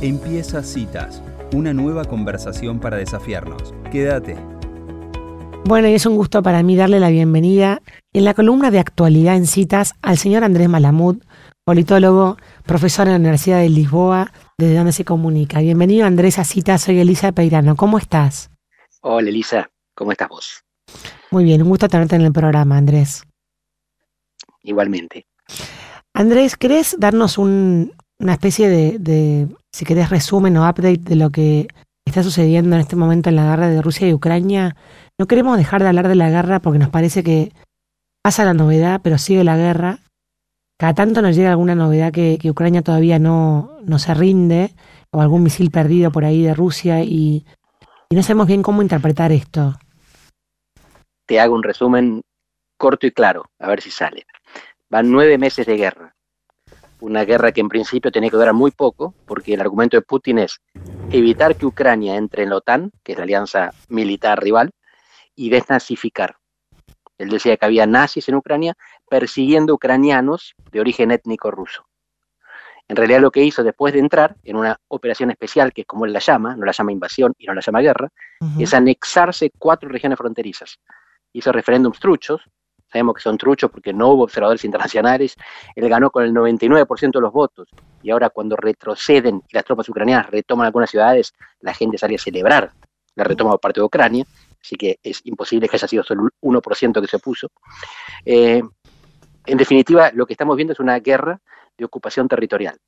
Empieza Citas, una nueva conversación para desafiarnos. Quédate. Bueno, y es un gusto para mí darle la bienvenida en la columna de actualidad en citas al señor Andrés Malamud, politólogo, profesor en la Universidad de Lisboa, desde donde se comunica. Bienvenido Andrés a citas, soy Elisa Peirano. ¿Cómo estás? Hola Elisa, ¿cómo estás vos? Muy bien, un gusto tenerte en el programa, Andrés. Igualmente. Andrés, ¿querés darnos un, una especie de, si querés, resumen o update de lo que está sucediendo en este momento en la guerra de Rusia y Ucrania. No queremos dejar de hablar de la guerra porque nos parece que pasa la novedad, pero sigue la guerra. Cada tanto nos llega alguna novedad que, Ucrania todavía no, no se rinde, o algún misil perdido por ahí de Rusia, y, y no sabemos bien cómo interpretar esto. Te hago un resumen corto y claro, a ver si sale. Van nueve meses de guerra una guerra que en principio tenía que durar muy poco, porque el argumento de Putin es evitar que Ucrania entre en la OTAN, que es la alianza militar rival, y desnazificar. Él decía que había nazis en Ucrania persiguiendo ucranianos de origen étnico ruso. En realidad lo que hizo después de entrar en una operación especial, que es como él la llama, no la llama invasión y no la llama guerra, es anexarse cuatro regiones fronterizas. Hizo referéndums truchos, sabemos que son truchos porque no hubo observadores internacionales, él ganó con el 99% de los votos y ahora cuando retroceden y las tropas ucranianas retoman algunas ciudades, la gente sale a celebrar la retoma por parte de Ucrania, así que es imposible que haya sido solo un 1% que se opuso. Eh, en definitiva, lo que estamos viendo es una guerra de ocupación territorial.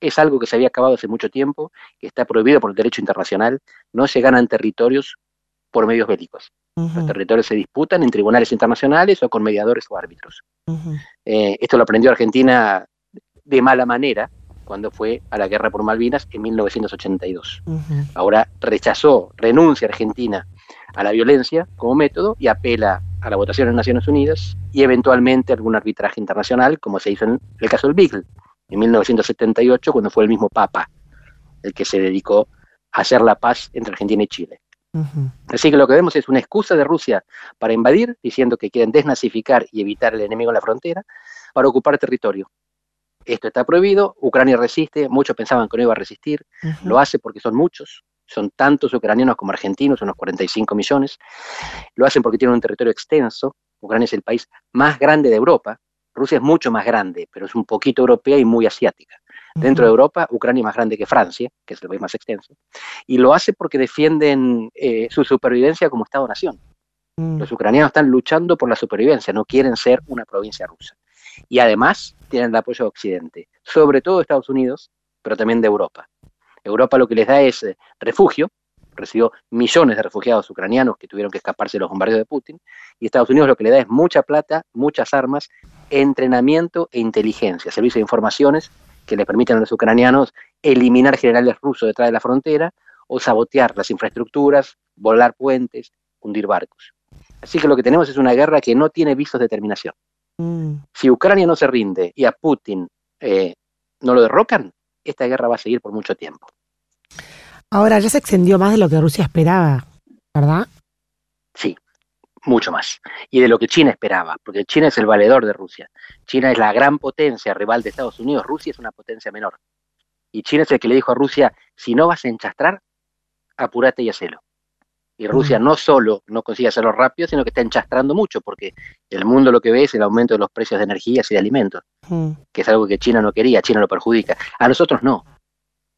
Es algo que se había acabado hace mucho tiempo, que está prohibido por el derecho internacional. No se ganan territorios por medios bélicos. Los territorios se disputan en tribunales internacionales o con mediadores o árbitros. Eh, esto lo aprendió Argentina de mala manera cuando fue a la guerra por Malvinas en 1982. Ahora rechazó, renuncia Argentina a la violencia como método y apela a la votación en Naciones Unidas y eventualmente algún arbitraje internacional, como se hizo en el caso del Beagle, en 1978, cuando fue el mismo Papa el que se dedicó a hacer la paz entre Argentina y Chile. Así que lo que vemos es una excusa de Rusia para invadir, diciendo que quieren desnazificar y evitar el enemigo en la frontera, para ocupar territorio. Esto está prohibido, Ucrania resiste, muchos pensaban que no iba a resistir, lo hace porque son muchos, son tantos ucranianos como argentinos, unos 45 millones, lo hacen porque tienen un territorio extenso, Ucrania es el país más grande de Europa, Rusia es mucho más grande, pero es un poquito europea y muy asiática. Dentro de Europa, Ucrania es más grande que Francia, que es el país más extenso, y lo hace porque defienden eh, su supervivencia como Estado-nación. Mm. Los ucranianos están luchando por la supervivencia, no quieren ser una provincia rusa. Y además tienen el apoyo de Occidente, sobre todo de Estados Unidos, pero también de Europa. Europa lo que les da es eh, refugio, recibió millones de refugiados ucranianos que tuvieron que escaparse de los bombardeos de Putin, y Estados Unidos lo que le da es mucha plata, muchas armas, entrenamiento e inteligencia, servicio de informaciones que le permiten a los ucranianos eliminar generales rusos detrás de la frontera o sabotear las infraestructuras, volar puentes, hundir barcos. Así que lo que tenemos es una guerra que no tiene visos de terminación. Mm. Si Ucrania no se rinde y a Putin eh, no lo derrocan, esta guerra va a seguir por mucho tiempo. Ahora ya se extendió más de lo que Rusia esperaba, ¿verdad? Sí, mucho más. Y de lo que China esperaba, porque China es el valedor de Rusia. China es la gran potencia rival de Estados Unidos, Rusia es una potencia menor. Y China es el que le dijo a Rusia, si no vas a enchastrar, apúrate y hacelo. Y Rusia no solo no consigue hacerlo rápido, sino que está enchastrando mucho, porque el mundo lo que ve es el aumento de los precios de energías y de alimentos, que es algo que China no quería, China lo perjudica. A nosotros no.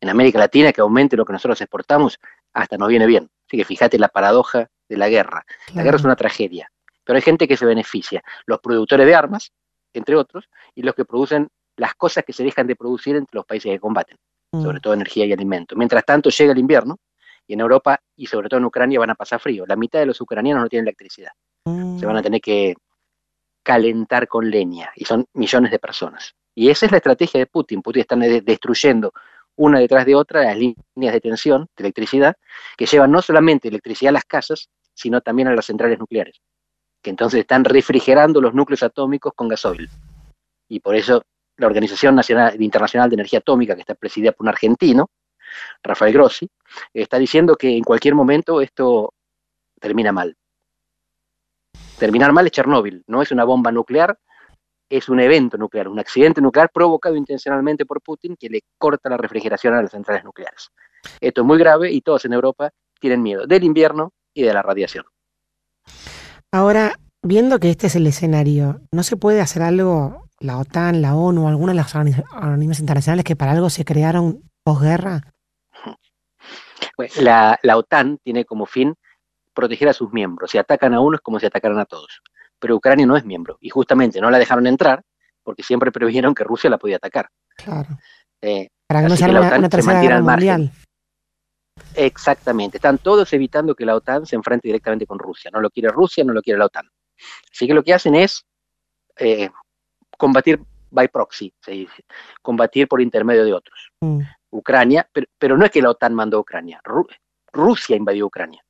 En América Latina, que aumente lo que nosotros exportamos, hasta nos viene bien. Así que fíjate la paradoja de la guerra. La guerra es una tragedia, pero hay gente que se beneficia, los productores de armas, entre otros, y los que producen las cosas que se dejan de producir entre los países que combaten, mm. sobre todo energía y alimento. Mientras tanto llega el invierno y en Europa y sobre todo en Ucrania van a pasar frío. La mitad de los ucranianos no tienen electricidad. Se van a mm. tener que calentar con leña y son millones de personas. Y esa es la estrategia de Putin. Putin está destruyendo una detrás de otra las líneas de tensión de electricidad que llevan no solamente electricidad a las casas, sino también a las centrales nucleares, que entonces están refrigerando los núcleos atómicos con gasoil. Y por eso la Organización Nacional, Internacional de Energía Atómica, que está presidida por un argentino, Rafael Grossi, está diciendo que en cualquier momento esto termina mal. Terminar mal es Chernóbil, no es una bomba nuclear es un evento nuclear, un accidente nuclear provocado intencionalmente por Putin que le corta la refrigeración a las centrales nucleares. Esto es muy grave y todos en Europa tienen miedo del invierno y de la radiación. Ahora, viendo que este es el escenario, ¿no se puede hacer algo, la OTAN, la ONU, alguna de las organismos internacionales que para algo se crearon posguerra? La, la OTAN tiene como fin proteger a sus miembros. Si atacan a uno es como si atacaran a todos pero Ucrania no es miembro y justamente no la dejaron entrar porque siempre previeron que Rusia la podía atacar. Claro. Eh, Para que no sea una, tercera guerra mundial. Exactamente, están todos evitando que la OTAN se enfrente directamente con Rusia. No lo quiere Rusia, no lo quiere la OTAN. Así que lo que hacen es eh, combatir by proxy, se dice, combatir por intermedio de otros. Mm. Ucrania, pero, no es que la OTAN mandó a Ucrania, Rusia invadió Ucrania.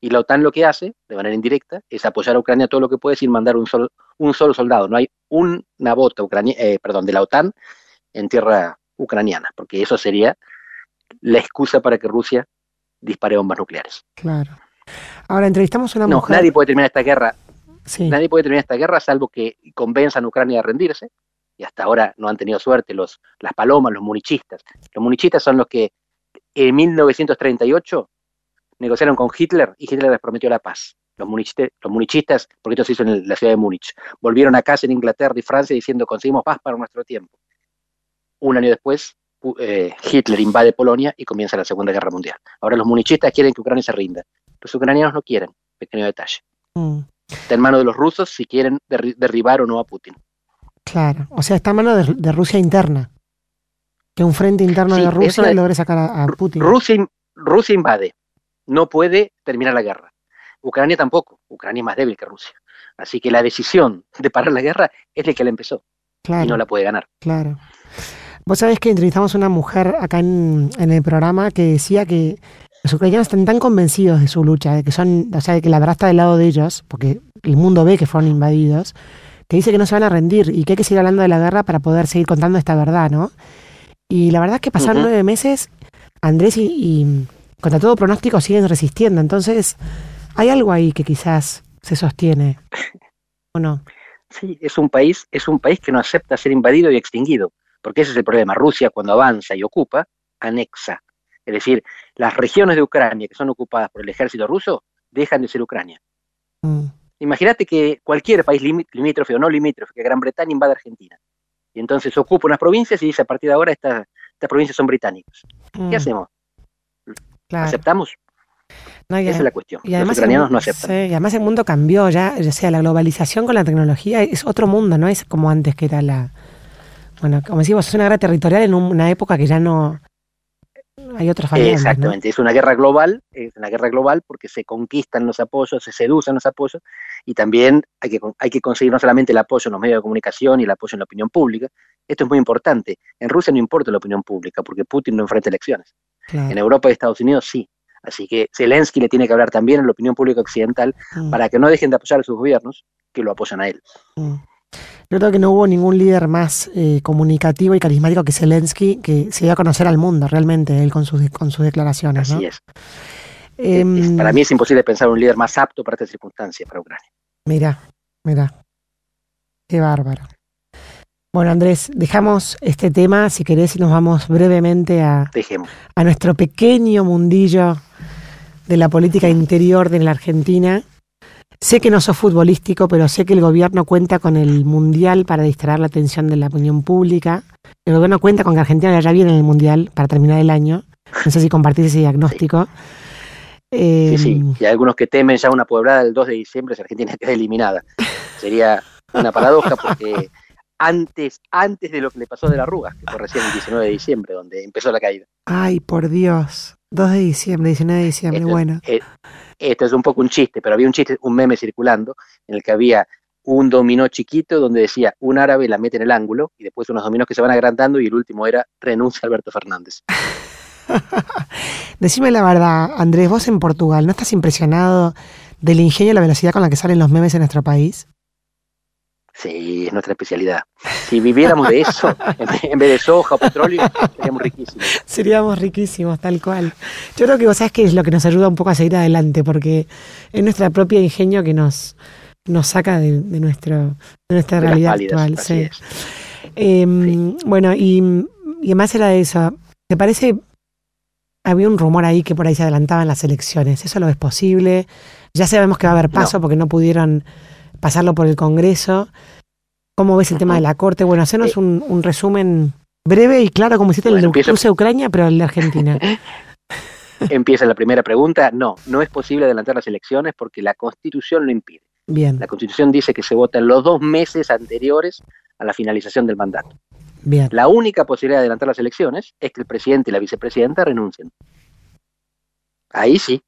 Y la OTAN lo que hace, de manera indirecta, es apoyar a Ucrania todo lo que puede sin mandar un solo, un solo soldado. No hay una bota ucrania, eh, perdón, de la OTAN en tierra ucraniana, porque eso sería la excusa para que Rusia dispare bombas nucleares. Claro. Ahora entrevistamos a una no, Nadie puede terminar esta guerra. Nadie puede terminar esta guerra salvo que convenzan a Ucrania a rendirse. Y hasta ahora no han tenido suerte los, las palomas, los munichistas. Los munichistas son los que en 1938 negociaron con Hitler y Hitler les prometió la paz. Los, munichistas, porque esto se hizo en la ciudad de Múnich, volvieron a casa en Inglaterra y Francia diciendo conseguimos paz para nuestro tiempo. Un año después, eh, Hitler invade Polonia y comienza la Segunda Guerra Mundial. Ahora los munichistas quieren que Ucrania se rinda. Los ucranianos no quieren, pequeño detalle. Mm. Está en manos de los rusos si quieren derribar o no a Putin. Claro, o sea, está en manos de, Rusia interna. Que un frente interno de Rusia logre sacar a, Putin. Rusia invade, no puede terminar la guerra. Ucrania tampoco, Ucrania es más débil que Rusia. Así que la decisión de parar la guerra es la que la empezó y no la puede ganar. Claro. Vos sabés que entrevistamos a una mujer acá en, el programa que decía que los ucranianos están tan convencidos de su lucha, de que son, o sea, de que la verdad está del lado de ellos, porque el mundo ve que fueron invadidos, que dice que no se van a rendir y que hay que seguir hablando de la guerra para poder seguir contando esta verdad, ¿no? Y la verdad es que pasaron nueve meses, Andrés y contra todo pronóstico siguen resistiendo. Entonces, hay algo ahí que quizás se sostiene, ¿o no? Sí, es un país, es un país que no acepta ser invadido y extinguido, porque ese es el problema. Rusia, cuando avanza y ocupa, anexa. Es decir, las regiones de Ucrania que son ocupadas por el ejército ruso dejan de ser Ucrania. Mm. Imagínate que cualquier país limítrofe o no limítrofe, que Gran Bretaña invade Argentina. Y entonces ocupa unas provincias y dice a partir de ahora estas, provincias son británicas. ¿Qué mm. hacemos? ¿Aceptamos? Esa es la cuestión. Y además Los ucranianos no aceptan. y además el mundo cambió ya, o sea, la globalización con la tecnología es otro mundo, no es como antes que era la... Bueno, como decimos, es una guerra territorial en una época que ya no... Hay otras variables, Exactamente, es una guerra global, es una guerra global porque se conquistan los apoyos, se seducen los apoyos y también hay que, hay que conseguir no solamente el apoyo en los medios de comunicación y el apoyo en la opinión pública, esto es muy importante. En Rusia no importa la opinión pública porque Putin no enfrenta elecciones. En Europa y Estados Unidos sí. Así que Zelensky le tiene que hablar también a la opinión pública occidental mm. para que no dejen de apoyar a sus gobiernos que lo apoyan a él. Mm. Yo creo que no hubo ningún líder más eh, comunicativo y carismático que Zelensky que se dio a conocer al mundo realmente, él con sus, con sus declaraciones. Así es. Em, para mí es imposible pensar un líder más apto para esta circunstancia para Ucrania. Mira, mira. Qué bárbaro. Bueno, Andrés, dejamos este tema, si querés, y nos vamos brevemente a, a nuestro pequeño mundillo de la política interior de la Argentina. Sé que no sos futbolístico, pero sé que el gobierno cuenta con el Mundial para distraer la atención de la opinión pública. El gobierno cuenta con que Argentina vaya bien en el Mundial para terminar el año. No sé si compartís ese diagnóstico. Sí. sí, em, Y hay algunos que temen ya una pueblada del 2 de diciembre si Argentina queda eliminada. Sería una paradoja porque antes, antes de lo que le pasó de la Rúa, que fue recién el 19 de diciembre, donde empezó la caída. Ay, por Dios. 2 de diciembre, 19 de diciembre, bueno. Eh, esto es un poco un chiste, pero había un chiste, un meme circulando, en el que había un dominó chiquito donde decía un árabe la mete en el ángulo y después unos dominós que se van agrandando y el último era renuncia Alberto Fernández. Decime la verdad, Andrés, vos en Portugal, ¿no estás impresionado del ingenio y la velocidad con la que salen los memes en nuestro país? Sí, es nuestra especialidad. Si viviéramos de eso, en vez de soja o petróleo, seríamos riquísimos. Seríamos riquísimos, tal cual. Yo creo que vos sabés que es lo que nos ayuda un poco a seguir adelante, porque es nuestra propia ingenio que nos, nos saca de, nuestro, de nuestra realidad actual. Em, sí. Bueno, y, y además era eso. ¿Te parece? Había un rumor ahí que por ahí se adelantaban las elecciones. ¿Eso lo es posible? Ya sabemos que va a haber paso porque no pudieron pasarlo por el Congreso. ¿Cómo ves el tema de la Corte? Bueno, hacernos un, un resumen breve y claro, como hiciste el de de Ucrania, pero el de Argentina. Empieza la primera pregunta. No, no es posible adelantar las elecciones porque la Constitución lo impide. Bien. La Constitución dice que se vota en los dos meses anteriores a la finalización del mandato. Bien. La única posibilidad de adelantar las elecciones es que el presidente y la vicepresidenta renuncien. Ahí sí.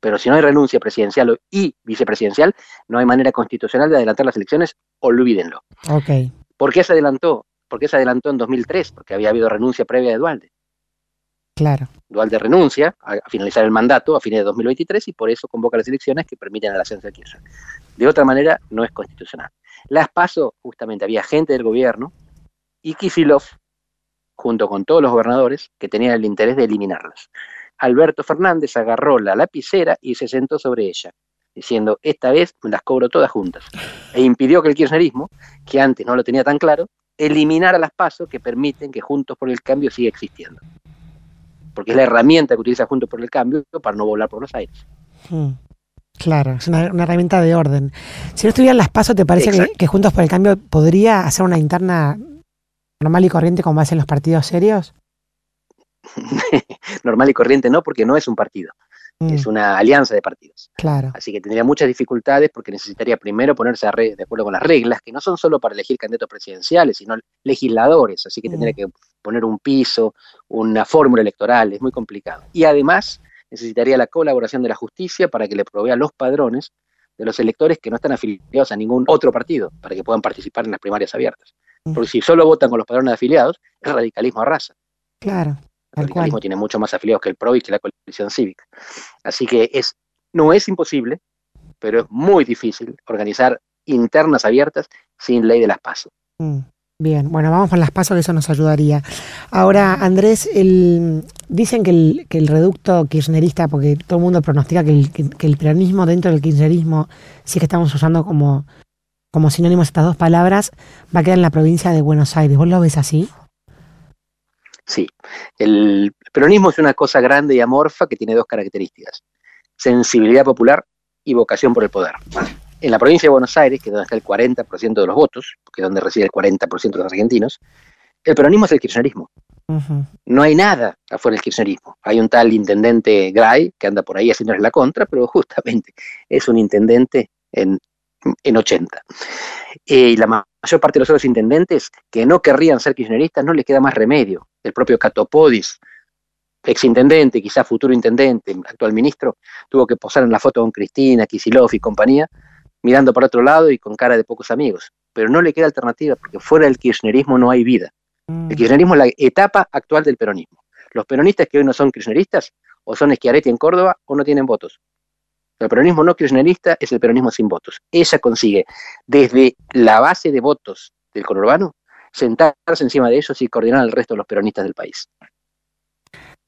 Pero si no hay renuncia presidencial y vicepresidencial, no hay manera constitucional de adelantar las elecciones, olvídenlo. Ok. ¿Por qué se adelantó? ¿Por qué se adelantó en 2003? Porque había habido renuncia previa de Dualde. Claro. Dualde renuncia a, finalizar el mandato a fines de 2023 y por eso convoca las elecciones que permiten el ascenso de Kirchner. De otra manera, no es constitucional. Las PASO, justamente, había gente del gobierno y Kisilov, junto con todos los gobernadores, que tenían el interés de eliminarlas. Alberto Fernández agarró la lapicera y se sentó sobre ella, diciendo, esta vez las cobro todas juntas. E impidió que el kirchnerismo, que antes no lo tenía tan claro, eliminara las pasos que permiten que Juntos por el Cambio siga existiendo porque es la herramienta que utiliza Juntos por el Cambio para no volar por los aires. Hmm. Claro, es una, herramienta de orden. Si no estuvieran las pasos, ¿te parece que, Juntos por el Cambio podría hacer una interna normal y corriente como hacen los partidos serios? normal y corriente no, porque no es un partido. Mm. Es una alianza de partidos. Claro. Así que tendría muchas dificultades porque necesitaría primero ponerse de acuerdo con las reglas, que no son solo para elegir candidatos presidenciales, sino legisladores. Así que mm. tendría que poner un piso, una fórmula electoral, es muy complicado. Y además necesitaría la colaboración de la justicia para que le provea los padrones de los electores que no están afiliados a ningún otro partido, para que puedan participar en las primarias abiertas. Mm. Porque si solo votan con los padrones de afiliados, es radicalismo a raza. Claro. El radicalismo tiene mucho más afiliados que el PRO y que la coalición cívica. Así que es, no es imposible, pero es muy difícil organizar internas abiertas sin ley de las pasos. Mm. Bien, bueno, vamos con las pasos, que eso nos ayudaría. Ahora, Andrés, el, dicen que el, que el reducto kirchnerista, porque todo el mundo pronostica que el, que, el peronismo dentro del kirchnerismo, si es que estamos usando como, como sinónimos estas dos palabras, va a quedar en la provincia de Buenos Aires. ¿Vos lo ves así? Sí, el peronismo es una cosa grande y amorfa que tiene dos características, sensibilidad popular y vocación por el poder en la provincia de Buenos Aires, que es donde está el 40% de los votos, que es donde reside el 40% de los argentinos, el peronismo es el kirchnerismo. No hay nada afuera del kirchnerismo. Hay un tal intendente Gray que anda por ahí haciéndole la contra, pero justamente es un intendente en, en 80. y la mayor parte de los otros intendentes que no querrían ser kirchneristas no les queda más remedio. El propio Catopodis, exintendente, quizá futuro intendente, actual ministro, tuvo que posar en la foto con Cristina, Kisilov y compañía, mirando para otro lado y con cara de pocos amigos. Pero no le queda alternativa, porque fuera del kirchnerismo no hay vida. El mm. kirchnerismo es la etapa actual del peronismo. Los peronistas que hoy no son kirchneristas, o son Schiaretti en Córdoba, o no tienen votos. El peronismo no kirchnerista es el peronismo sin votos. Ella consigue, desde la base de votos del conurbano, sentarse encima de ellos y coordinar al resto de los peronistas del país.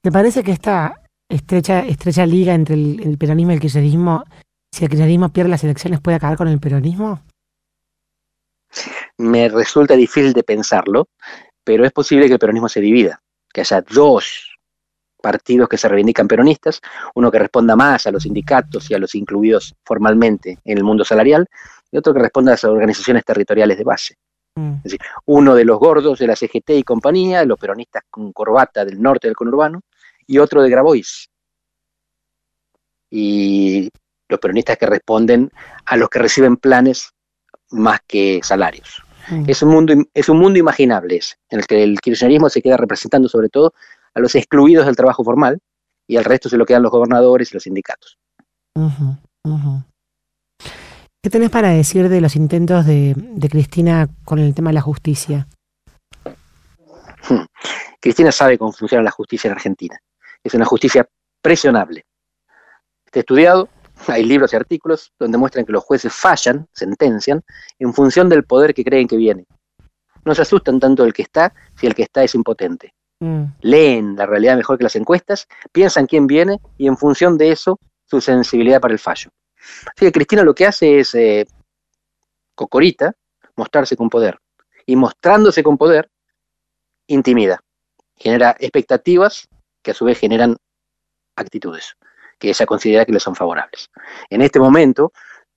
¿Te parece que esta estrecha, estrecha liga entre el, el peronismo y el kirchnerismo si el kirchnerismo pierde las elecciones, ¿puede acabar con el peronismo? Me resulta difícil de pensarlo, pero es posible que el peronismo se divida, que haya dos partidos que se reivindican peronistas, uno que responda más a los sindicatos y a los incluidos formalmente en el mundo salarial, y otro que responda a las organizaciones territoriales de base. Mm. Es decir, uno de los gordos de la CGT y compañía, los peronistas con corbata del norte del conurbano, y otro de Grabois. Y los peronistas que responden a los que reciben planes más que salarios. Mm. Es, un mundo, es un mundo imaginable en el que el kirchnerismo se queda representando sobre todo a los excluidos del trabajo formal y al resto se lo quedan los gobernadores y los sindicatos. ¿Qué tenés para decir de los intentos de, Cristina con el tema de la justicia? Hmm. Cristina sabe cómo funciona la justicia en Argentina. Es una justicia presionable. Está estudiado, hay libros y artículos donde muestran que los jueces fallan, sentencian, en función del poder que creen que viene. No se asustan tanto del que está si el que está es impotente. Mm. Leen la realidad mejor que las encuestas, piensan quién viene y en función de eso su sensibilidad para el fallo. Así que Cristina lo que hace es eh, cocorita, mostrarse con poder. Y mostrándose con poder, intimida, genera expectativas que a su vez generan actitudes que ella considera que le son favorables. En este momento,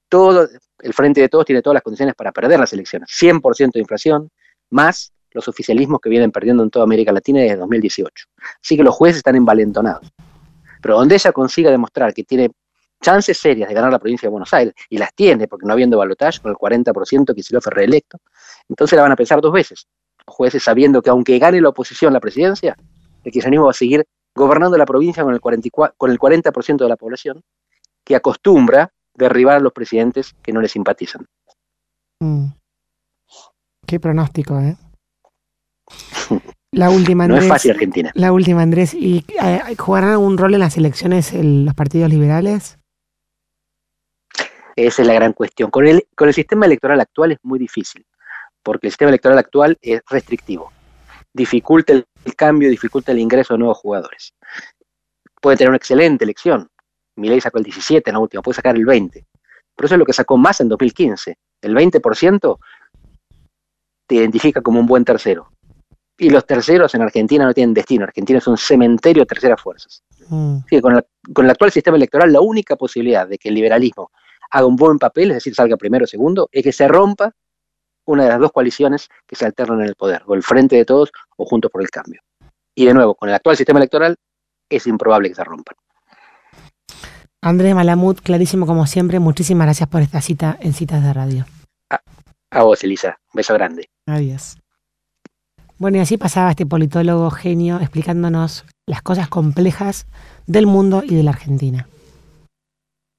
todo el Frente de Todos tiene todas las condiciones para perder las elecciones. 100% de inflación, más los oficialismos que vienen perdiendo en toda América Latina desde 2018. Así que los jueces están envalentonados. Pero donde ella consiga demostrar que tiene chances serias de ganar la provincia de Buenos Aires, y las tiene, porque no habiendo balotaje con el 40% que fue reelecto, entonces la van a pensar dos veces. Los jueces sabiendo que aunque gane la oposición la presidencia, el kirchnerismo va a seguir gobernando la provincia con el, 44, con el 40% de la población, que acostumbra derribar a los presidentes que no le simpatizan. Mm. Qué pronóstico, ¿eh? La última, Andrés. no es fácil Argentina. La última, Andrés. ¿Y eh, jugarán algún rol en las elecciones los partidos liberales? Esa es la gran cuestión. Con el, con el sistema electoral actual es muy difícil, porque el sistema electoral actual es restrictivo. Dificulta el, cambio, dificulta el ingreso de nuevos jugadores. Puede tener una excelente elección. Milei sacó el 17 en la última, puede sacar el 20. Pero eso es lo que sacó más en 2015. El 20% te identifica como un buen tercero. Y los terceros en Argentina no tienen destino. Argentina es un cementerio de terceras fuerzas. Mm. con, con, el actual sistema electoral, la única posibilidad de que el liberalismo haga un buen papel, es decir, salga primero o segundo, es que se rompa una de las dos coaliciones que se alternan en el poder, o el Frente de Todos o Juntos por el Cambio. Y de nuevo, con el actual sistema electoral, es improbable que se rompan. Andrés Malamud, clarísimo como siempre, muchísimas gracias por esta cita en Citas de Radio. A, vos, Elisa. Un beso grande. Adiós. Bueno, y así pasaba este politólogo genio explicándonos las cosas complejas del mundo y de la Argentina.